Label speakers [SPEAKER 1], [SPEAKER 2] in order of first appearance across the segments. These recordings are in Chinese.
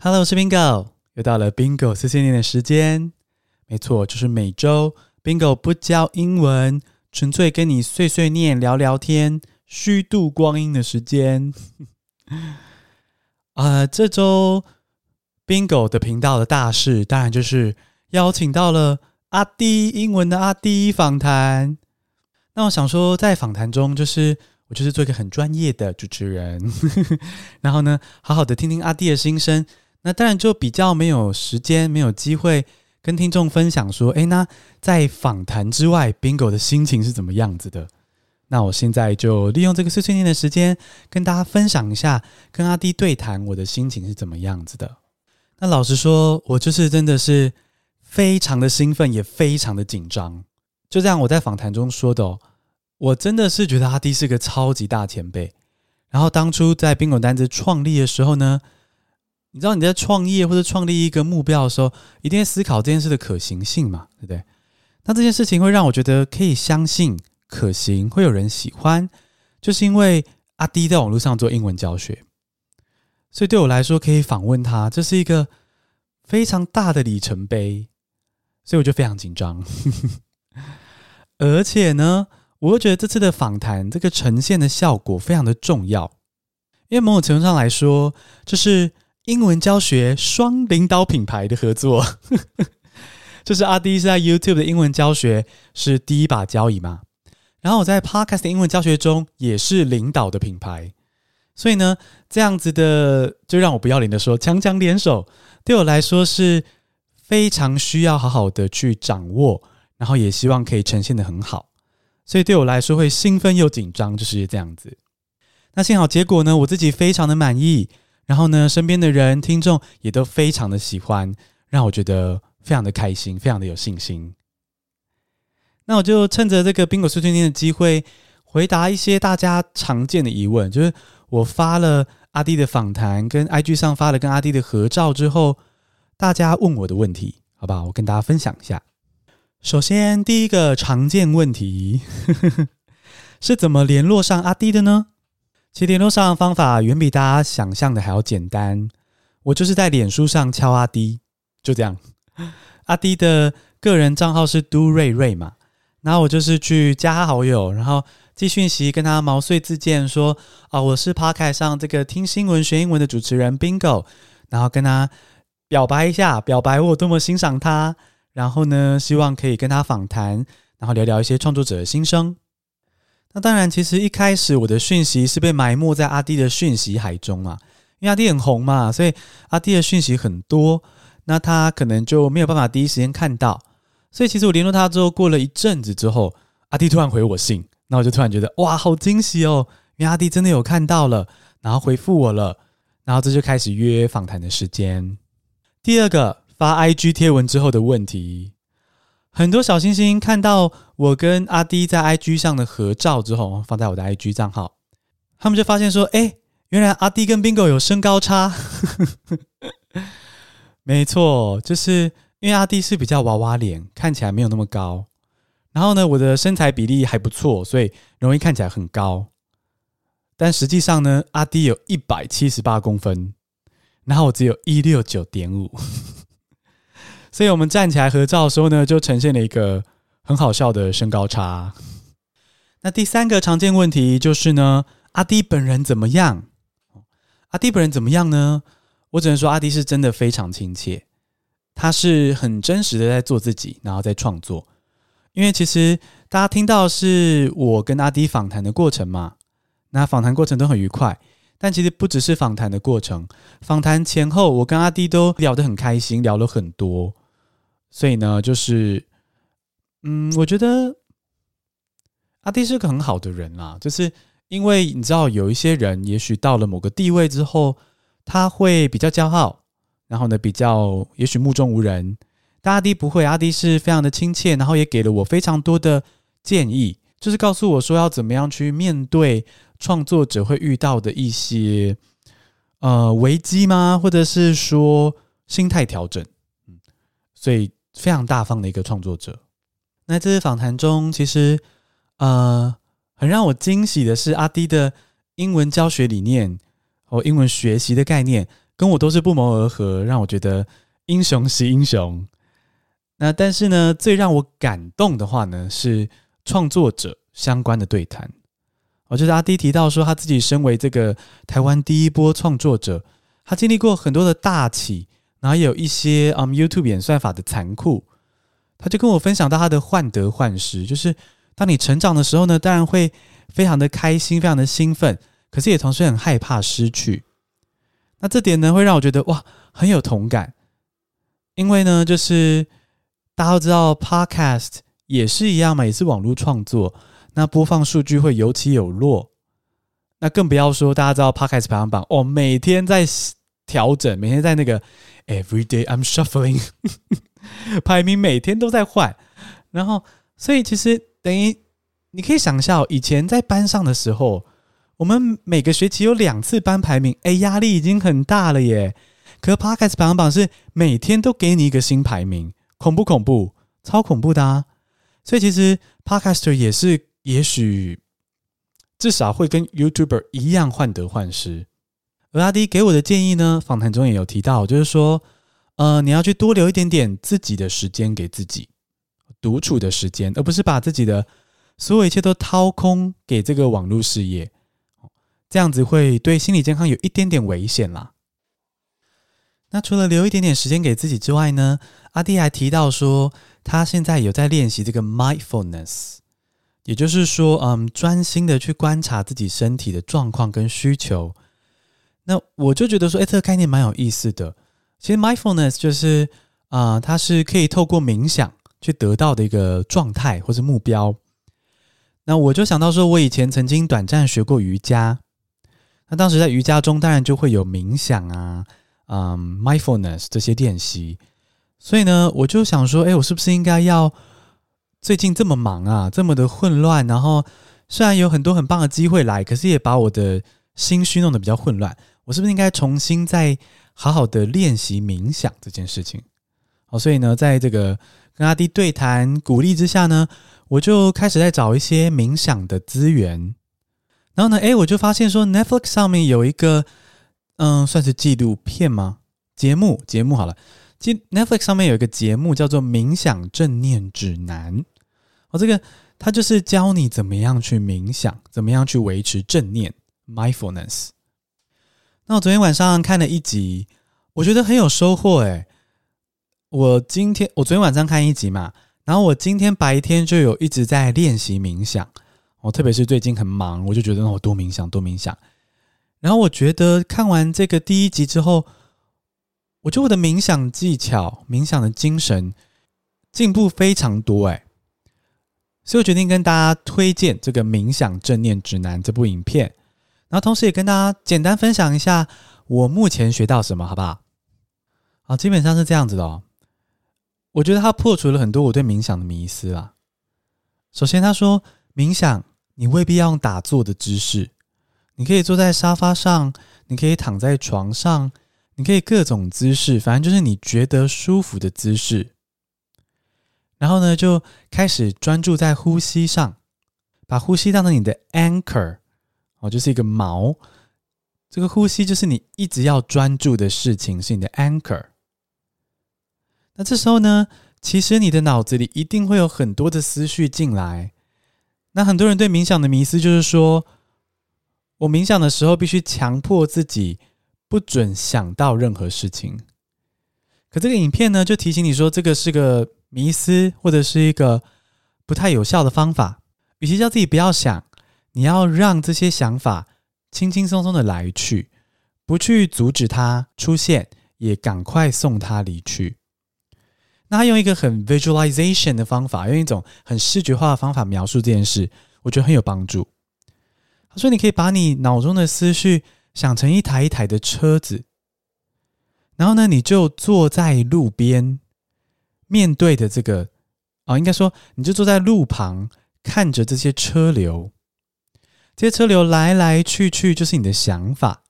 [SPEAKER 1] Hello，我是 Bingo，又到了 Bingo 碎碎念的时间。没错，就是每周 Bingo 不教英文，纯粹跟你碎碎念、聊聊天、虚度光阴的时间。啊、呃，这周 Bingo 的频道的大事，当然就是邀请到了阿滴英文的阿滴访谈。那我想说，在访谈中，就是我就是做一个很专业的主持人，然后呢，好好的听听阿滴的心声。那当然就比较没有时间，没有机会跟听众分享说，诶，那在访谈之外，Bingo 的心情是怎么样子的？那我现在就利用这个碎碎念的时间，跟大家分享一下，跟阿弟对谈，我的心情是怎么样子的。那老实说，我就是真的是非常的兴奋，也非常的紧张。就这样，我在访谈中说的哦，我真的是觉得阿弟是个超级大前辈。然后当初在 Bingo 单子创立的时候呢，你知道你在创业或者创立一个目标的时候，一定会思考这件事的可行性嘛，对不对？那这件事情会让我觉得可以相信、可行，会有人喜欢，就是因为阿迪在网络上做英文教学，所以对我来说可以访问他，这是一个非常大的里程碑，所以我就非常紧张。而且呢，我又觉得这次的访谈这个呈现的效果非常的重要，因为某种程度上来说，就是。英文教学双领导品牌的合作，就是阿迪是在 YouTube 的英文教学是第一把交椅嘛，然后我在 Podcast 的英文教学中也是领导的品牌，所以呢，这样子的就让我不要脸的说，强强联手，对我来说是非常需要好好的去掌握，然后也希望可以呈现得很好，所以对我来说会兴奋又紧张，就是这样子。那幸好结果呢，我自己非常的满意。然后呢，身边的人、听众也都非常的喜欢，让我觉得非常的开心，非常的有信心。那我就趁着这个 Bingo 碎碎念的机会，回答一些大家常见的疑问。就是我发了阿弟的访谈，跟 IG 上发了跟阿弟的合照之后，大家问我的问题，好不好？我跟大家分享一下。首先，第一个常见问题 是怎么联络上阿弟的呢？其实联络上的方法远比大家想象的还要简单。我就是在脸书上敲阿迪，就这样。阿迪的个人账号是都瑞瑞嘛，然后我就是去加他好友，然后寄讯息跟他毛遂自荐说：“啊，我是 Podcast 上这个听新闻学英文的主持人 Bingo。”然后跟他表白一下，表白我多么欣赏他，然后呢，希望可以跟他访谈，然后聊聊一些创作者的心声。那当然，其实一开始我的讯息是被埋没在阿弟的讯息海中嘛，因为阿弟很红嘛，所以阿弟的讯息很多，那他可能就没有办法第一时间看到。所以其实我联络他之后，过了一阵子之后，阿弟突然回我信，那我就突然觉得哇，好惊喜哦，因为阿弟真的有看到了，然后回复我了，然后这就开始约访谈的时间。第二个发 IG 贴文之后的问题。很多小星星看到我跟阿滴在 IG 上的合照之后，放在我的 IG 账号，他们就发现说：“哎，原来阿滴跟 Bingo 有身高差。”没错，就是因为阿滴是比较娃娃脸，看起来没有那么高。然后呢，我的身材比例还不错，所以容易看起来很高。但实际上呢，阿滴有一百七十八公分，然后我只有一六九点五。所以我们站起来合照的时候呢，就呈现了一个很好笑的身高差。那第三个常见问题就是呢，阿滴本人怎么样？阿滴本人怎么样呢？我只能说阿滴是真的非常亲切，他是很真实的在做自己，然后在创作。因为其实大家听到是我跟阿滴访谈的过程嘛，那访谈过程都很愉快。但其实不只是访谈的过程，访谈前后，我跟阿滴都聊得很开心，聊了很多。所以呢，就是，嗯，我觉得阿滴是个很好的人啦。就是因为你知道，有一些人也许到了某个地位之后，他会比较骄傲，然后呢，比较也许目中无人。但阿滴不会，阿滴是非常的亲切，然后也给了我非常多的建议，就是告诉我说要怎么样去面对。创作者会遇到的一些呃危机吗？或者是说心态调整？嗯，所以非常大方的一个创作者。那这次访谈中，其实呃很让我惊喜的是，阿滴的英文教学理念和英文学习的概念跟我都是不谋而合，让我觉得英雄惜英雄。那但是呢，最让我感动的话呢，是创作者相关的对谈。我觉得阿滴提到说，他自己身为这个台湾第一波创作者，他经历过很多的大起，然后也有一些嗯 YouTube 演算法的残酷。他就跟我分享到他的患得患失，就是当你成长的时候呢，当然会非常的开心，非常的兴奋，可是也同时很害怕失去。那这点呢，会让我觉得哇，很有同感，因为呢，就是大家都知道 Podcast 也是一样嘛，也是网络创作。那播放数据会有起有落，那更不要说大家知道 Podcast 排行榜哦，每天在调整，每天在那个 Every day I'm shuffling，排名每天都在换，然后所以其实等于你可以想象，以前在班上的时候，我们每个学期有两次班排名，哎，压力已经很大了耶。可 Podcast 排行榜是每天都给你一个新排名，恐不恐怖？超恐怖的啊！所以其实 Podcaster 也是。也许至少会跟 YouTuber 一样患得患失。而阿迪给我的建议呢，访谈中也有提到，就是说，呃，你要去多留一点点自己的时间给自己，独处的时间，而不是把自己的所有一切都掏空给这个网络事业。这样子会对心理健康有一点点危险啦。那除了留一点点时间给自己之外呢，阿滴还提到说，他现在有在练习这个 mindfulness。也就是说，嗯，专心的去观察自己身体的状况跟需求。那我就觉得说，哎，这个概念蛮有意思的。其实，mindfulness 就是啊、它是可以透过冥想去得到的一个状态或是目标。那我就想到说，我以前曾经短暂学过瑜伽。那当时在瑜伽中，当然就会有冥想啊，嗯，mindfulness 这些练习。所以呢，我就想说，哎，我是不是应该要？最近这么忙啊，这么的混乱，然后虽然有很多很棒的机会来，可是也把我的心绪弄得比较混乱。我是不是应该重新再好好的练习冥想这件事情？好，所以呢，在这个跟阿滴对谈鼓励之下呢，我就开始在找一些冥想的资源。然后呢，诶，我就发现说 Netflix 上面有一个，嗯，算是纪录片吗？节目，节目好了。其 Netflix 上面有一个节目叫做《冥想正念指南》，哦，这个它就是教你怎么样去冥想，怎么样去维持正念 （mindfulness）。那我昨天晚上看了一集，我觉得很有收获诶。我今天我昨天晚上看一集嘛，然后我今天白天就有一直在练习冥想。我，特别是最近很忙，我就觉得我多冥想，多冥想。然后我觉得看完这个第一集之后，我觉得我的冥想技巧、冥想的精神进步非常多哎，所以我决定跟大家推荐这个《冥想正念指南》这部影片，然后同时也跟大家简单分享一下我目前学到什么，好不好？好，基本上是这样子的哦。我觉得他破除了很多我对冥想的迷思啦。首先，他说冥想你未必要用打坐的姿势，你可以坐在沙发上，你可以躺在床上。你可以各种姿势，反正就是你觉得舒服的姿势。然后呢，就开始专注在呼吸上，把呼吸当成你的 anchor 哦，就是一个锚。这个呼吸就是你一直要专注的事情，是你的 anchor。那这时候呢，其实你的脑子里一定会有很多的思绪进来。那很多人对冥想的迷思就是说，我冥想的时候必须强迫自己。不准想到任何事情。可这个影片呢，就提醒你说，这个是个迷思，或者是一个不太有效的方法。与其叫自己不要想，你要让这些想法轻轻松松的来去，不去阻止它出现，也赶快送它离去。那他用一个很 visualization 的方法，用一种很视觉化的方法描述这件事，我觉得很有帮助。他说，你可以把你脑中的思绪。想成一台一台的车子，然后呢，你就坐在路边，面对的这个、哦，应该说，你就坐在路旁，看着这些车流，这些车流来来去去，就是你的想法。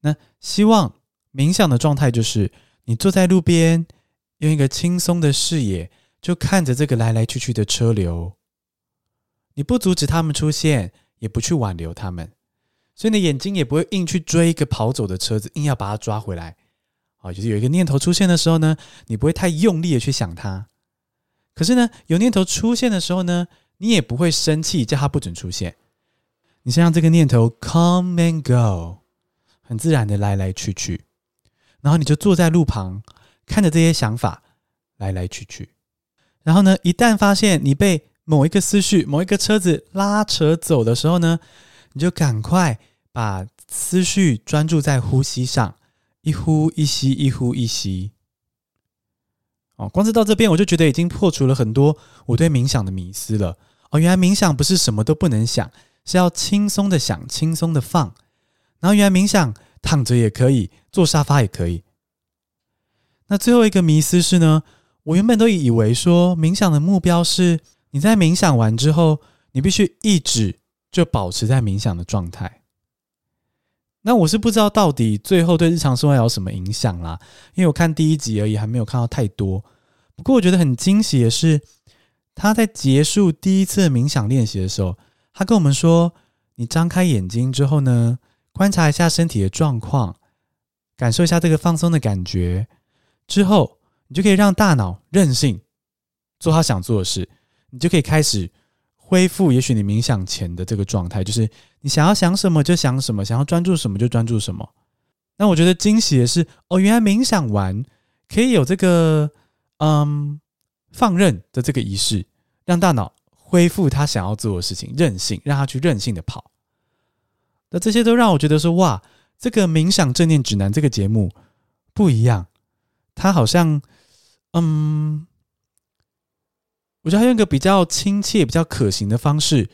[SPEAKER 1] 那希望冥想的状态就是，你坐在路边，用一个轻松的视野，就看着这个来来去去的车流，你不阻止他们出现，也不去挽留他们。所以你的眼睛也不会硬去追一个跑走的车子，硬要把它抓回来。啊，就是有一个念头出现的时候呢，你不会太用力的去想它。可是呢，有念头出现的时候呢，你也不会生气，叫它不准出现。你先让这个念头 come and go，很自然的来来去去，然后你就坐在路旁，看着这些想法来来去去。然后呢，一旦发现你被某一个思绪、某一个车子拉扯走的时候呢，你就赶快把思绪专注在呼吸上，一呼一吸，一呼一吸。哦，光是到这边我就觉得已经破除了很多我对冥想的迷思了。哦，原来冥想不是什么都不能想。是要轻松的想，轻松的放，然后原来冥想躺着也可以，坐沙发也可以。那最后一个迷思是呢，我原本都以为说冥想的目标是你在冥想完之后，你必须一直就保持在冥想的状态。那我是不知道到底最后对日常生活有什么影响啦，因为我看第一集而已，还没有看到太多。不过我觉得很惊喜的是，他在结束第一次冥想练习的时候。他跟我们说：“你张开眼睛之后呢，观察一下身体的状况，感受一下这个放松的感觉。之后，你就可以让大脑任性做他想做的事，你就可以开始恢复。也许你冥想前的这个状态，就是你想要想什么就想什么，想要专注什么就专注什么。那我觉得惊喜的是，哦，原来冥想完可以有这个嗯放任的这个仪式，让大脑。”恢复他想要做的事情，任性，让他去任性的跑。那这些都让我觉得说，哇，这个冥想正念指南这个节目不一样。他好像，嗯，我觉得他用一个比较亲切、比较可行的方式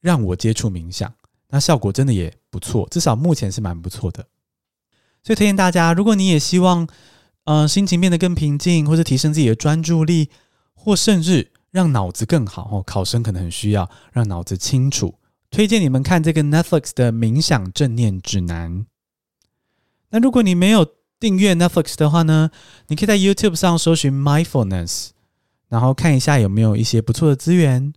[SPEAKER 1] 让我接触冥想，那效果真的也不错，至少目前是蛮不错的。所以推荐大家，如果你也希望，嗯、呃，心情变得更平静，或者提升自己的专注力，或甚至。让脑子更好哦，考生可能很需要让脑子清楚。推荐你们看这个 Netflix 的冥想正念指南。那如果你没有订阅 Netflix 的话呢，你可以在 YouTube 上搜寻 Mindfulness，然后看一下有没有一些不错的资源。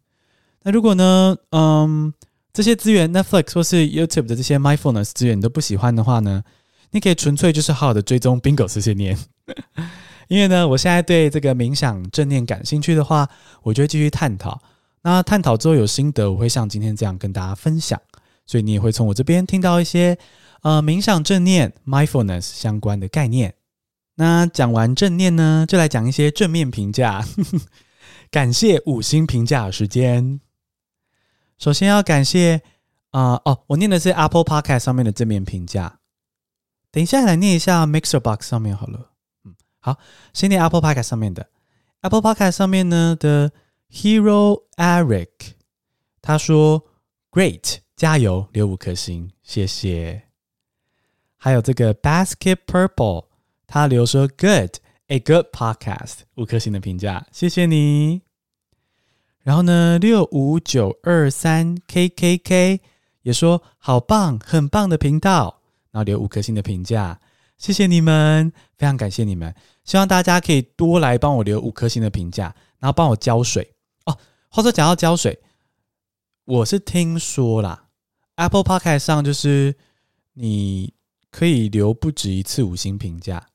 [SPEAKER 1] 那如果呢，嗯，这些资源 Netflix 或是 YouTube 的这些 Mindfulness 资源你都不喜欢的话呢，你可以纯粹就是好好的追踪 Bingo 这些念。因为呢，我现在对这个冥想正念感兴趣的话，我就会继续探讨。那探讨之后有心得，我会像今天这样跟大家分享。所以你也会从我这边听到一些呃冥想正念 （mindfulness） 相关的概念。那讲完正念呢，就来讲一些正面评价。感谢五星评价时间。首先要感谢啊、哦，我念的是 Apple Podcast 上面的正面评价。等一下来念一下 Mixer Box 上面好了。好，先念 Apple Podcast 上面的 Apple Podcast 上面呢的 Hero Eric，他说 Great，加油，留五颗星，谢谢。还有这个 Basket Purple，他留说 Good，a good podcast，五颗星的评价，谢谢你。然后呢，六五九二三 KKK 也说好棒，很棒的频道，然后留五颗星的评价。谢谢你们，非常感谢你们。希望大家可以多来帮我留五颗星的评价，然后帮我浇水哦。话说讲到浇水，我是听说啦，Apple Podcast 上就是你可以留不止一次五星评价，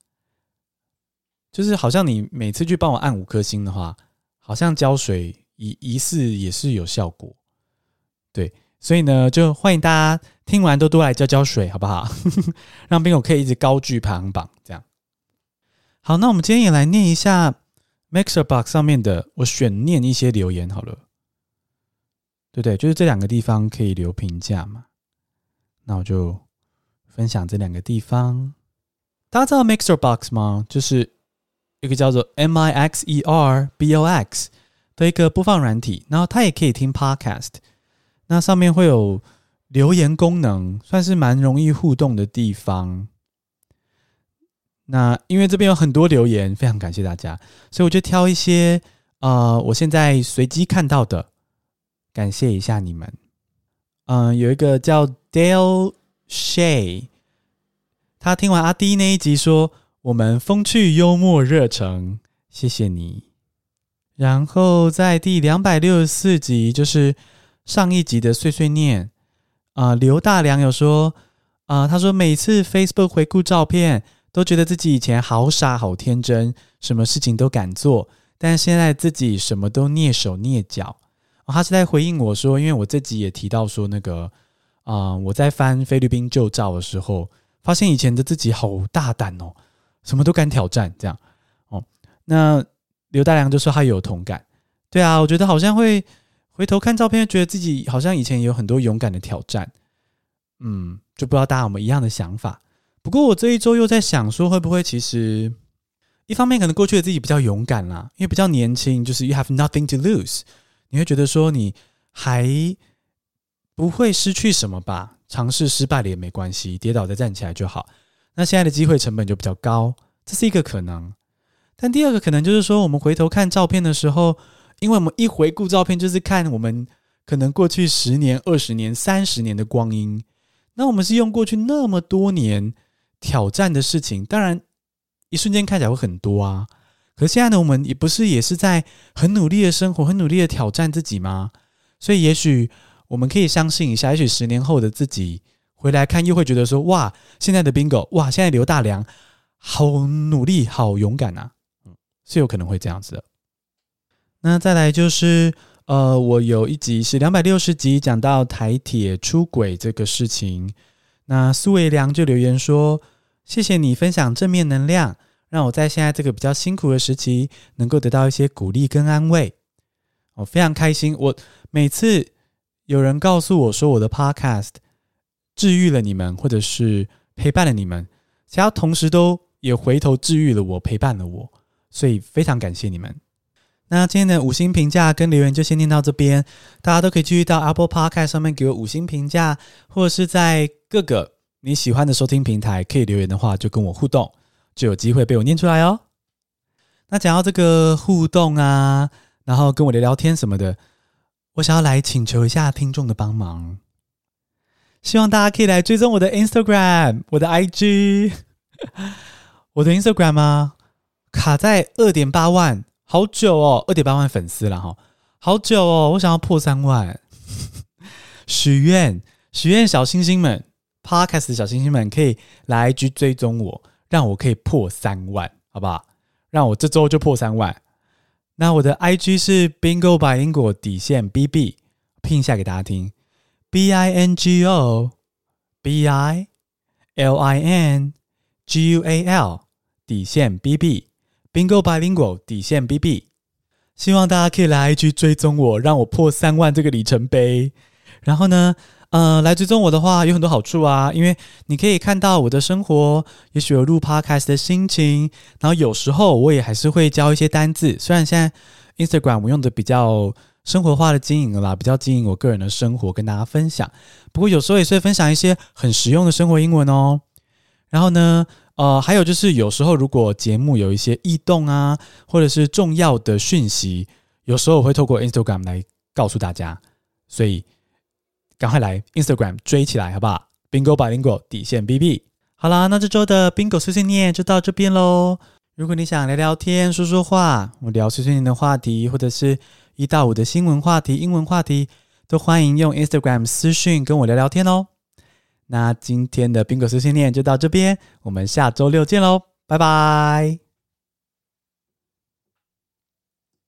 [SPEAKER 1] 就是好像你每次去帮我按五颗星的话，好像浇水疑疑似也是有效果，对。所以呢，就欢迎大家听完都多来浇浇水，好不好？让 Bingo 可以一直高居排行榜，这样。好，那我们今天也来念一下 Mixer Box 上面的，我选念一些留言好了，对不对？就是这两个地方可以留评价嘛。那我就分享这两个地方。大家知道 Mixer Box 吗？就是一个叫做 M I X E R B O X 的一个播放软体，然后它也可以听 Podcast。那上面会有留言功能，算是蛮容易互动的地方。那因为这边有很多留言，非常感谢大家，所以我就挑一些呃，我现在随机看到的，感谢一下你们。嗯、有一个叫 Dale Shay，他听完阿滴那一集说我们风趣幽默热诚，谢谢你。然后在第两百六十四集就是。上一集的碎碎念，啊、刘大良有说啊、他说每次 Facebook 回顾照片，都觉得自己以前好傻好天真，什么事情都敢做，但现在自己什么都蹑手蹑脚。哦，他是在回应我说，因为我这集也提到说那个啊、我在翻菲律宾旧照的时候，发现以前的自己好大胆哦，什么都敢挑战这样哦。那刘大良就说他有同感，对啊，我觉得好像会回头看照片，觉得自己好像以前也有很多勇敢的挑战，嗯，就不知道大家有没有一样的想法。不过我这一周又在想说，会不会其实一方面可能过去的自己比较勇敢啦，因为比较年轻，就是 you have nothing to lose，你会觉得说你还不会失去什么吧？尝试失败了也没关系，跌倒再站起来就好。那现在的机会成本就比较高，这是一个可能。但第二个可能就是说，我们回头看照片的时候，因为我们一回顾照片，就是看我们可能过去十年、二十年、三十年的光阴。那我们是用过去那么多年挑战的事情，当然一瞬间看起来会很多啊。可是现在呢，我们也不是也是在很努力的生活，很努力的挑战自己吗？所以也许我们可以相信一下，也许十年后的自己回来看，又会觉得说：哇，现在的 Bingo，哇，现在刘大良好努力，好勇敢啊！是有可能会这样子的。那再来就是，呃，我有一集是两百六十集讲到台铁出轨这个事情。那苏维良就留言说：“谢谢你分享正面能量，让我在现在这个比较辛苦的时期，能够得到一些鼓励跟安慰。我非常开心。我每次有人告诉我说我的 Podcast 治愈了你们，或者是陪伴了你们，只要同时都也回头治愈了我，陪伴了我。”所以非常感谢你们。那今天的五星评价跟留言就先念到这边，大家都可以继续到 Apple Podcast 上面给我五星评价，或者是在各个你喜欢的收听平台可以留言的话，就跟我互动，就有机会被我念出来哦。那讲到这个互动啊，然后跟我聊聊天什么的，我想要来请求一下听众的帮忙，希望大家可以来追踪我的 Instagram，我的 IG，我的 Instagram 啊。卡在二点八万，好久哦，二点八万粉丝了哈，好久哦，我想要破三万，许愿许愿小星星们，Podcast 的小星星们可以来 IG 追踪我，让我可以破三万，好不好？让我这周就破三万。那我的 IG 是 Bingo 百灵果底线 BB，拼一下给大家听，B I N G O B I L I N G U A L 底线 BB。Bingo Bilingual 底线 BB，希望大家可以来 IG 追踪我，让我破三万这个里程碑。然后呢，呃，来追踪我的话有很多好处啊，因为你可以看到我的生活，也许有录 Podcast 的心情。然后有时候我也还是会教一些单字，虽然现在 Instagram 我用的比较生活化的经营了啦，比较经营我个人的生活跟大家分享。不过有时候也是会分享一些很实用的生活英文哦。然后呢，呃，还有就是有时候如果节目有一些异动啊，或者是重要的讯息，有时候我会透过 Instagram 来告诉大家，所以赶快来 Instagram 追起来，好不好？Bingo Bingo 底线 BB。好啦，那这周的 Bingo 碎碎念就到这边喽。如果你想聊聊天、说说话，我聊碎碎念的话题，或者是一到五的新闻话题、英文话题，都欢迎用 Instagram 私讯跟我聊聊天哦。那今天的 Bingo 碎碎念就到这边，我们下周六见喽，拜拜。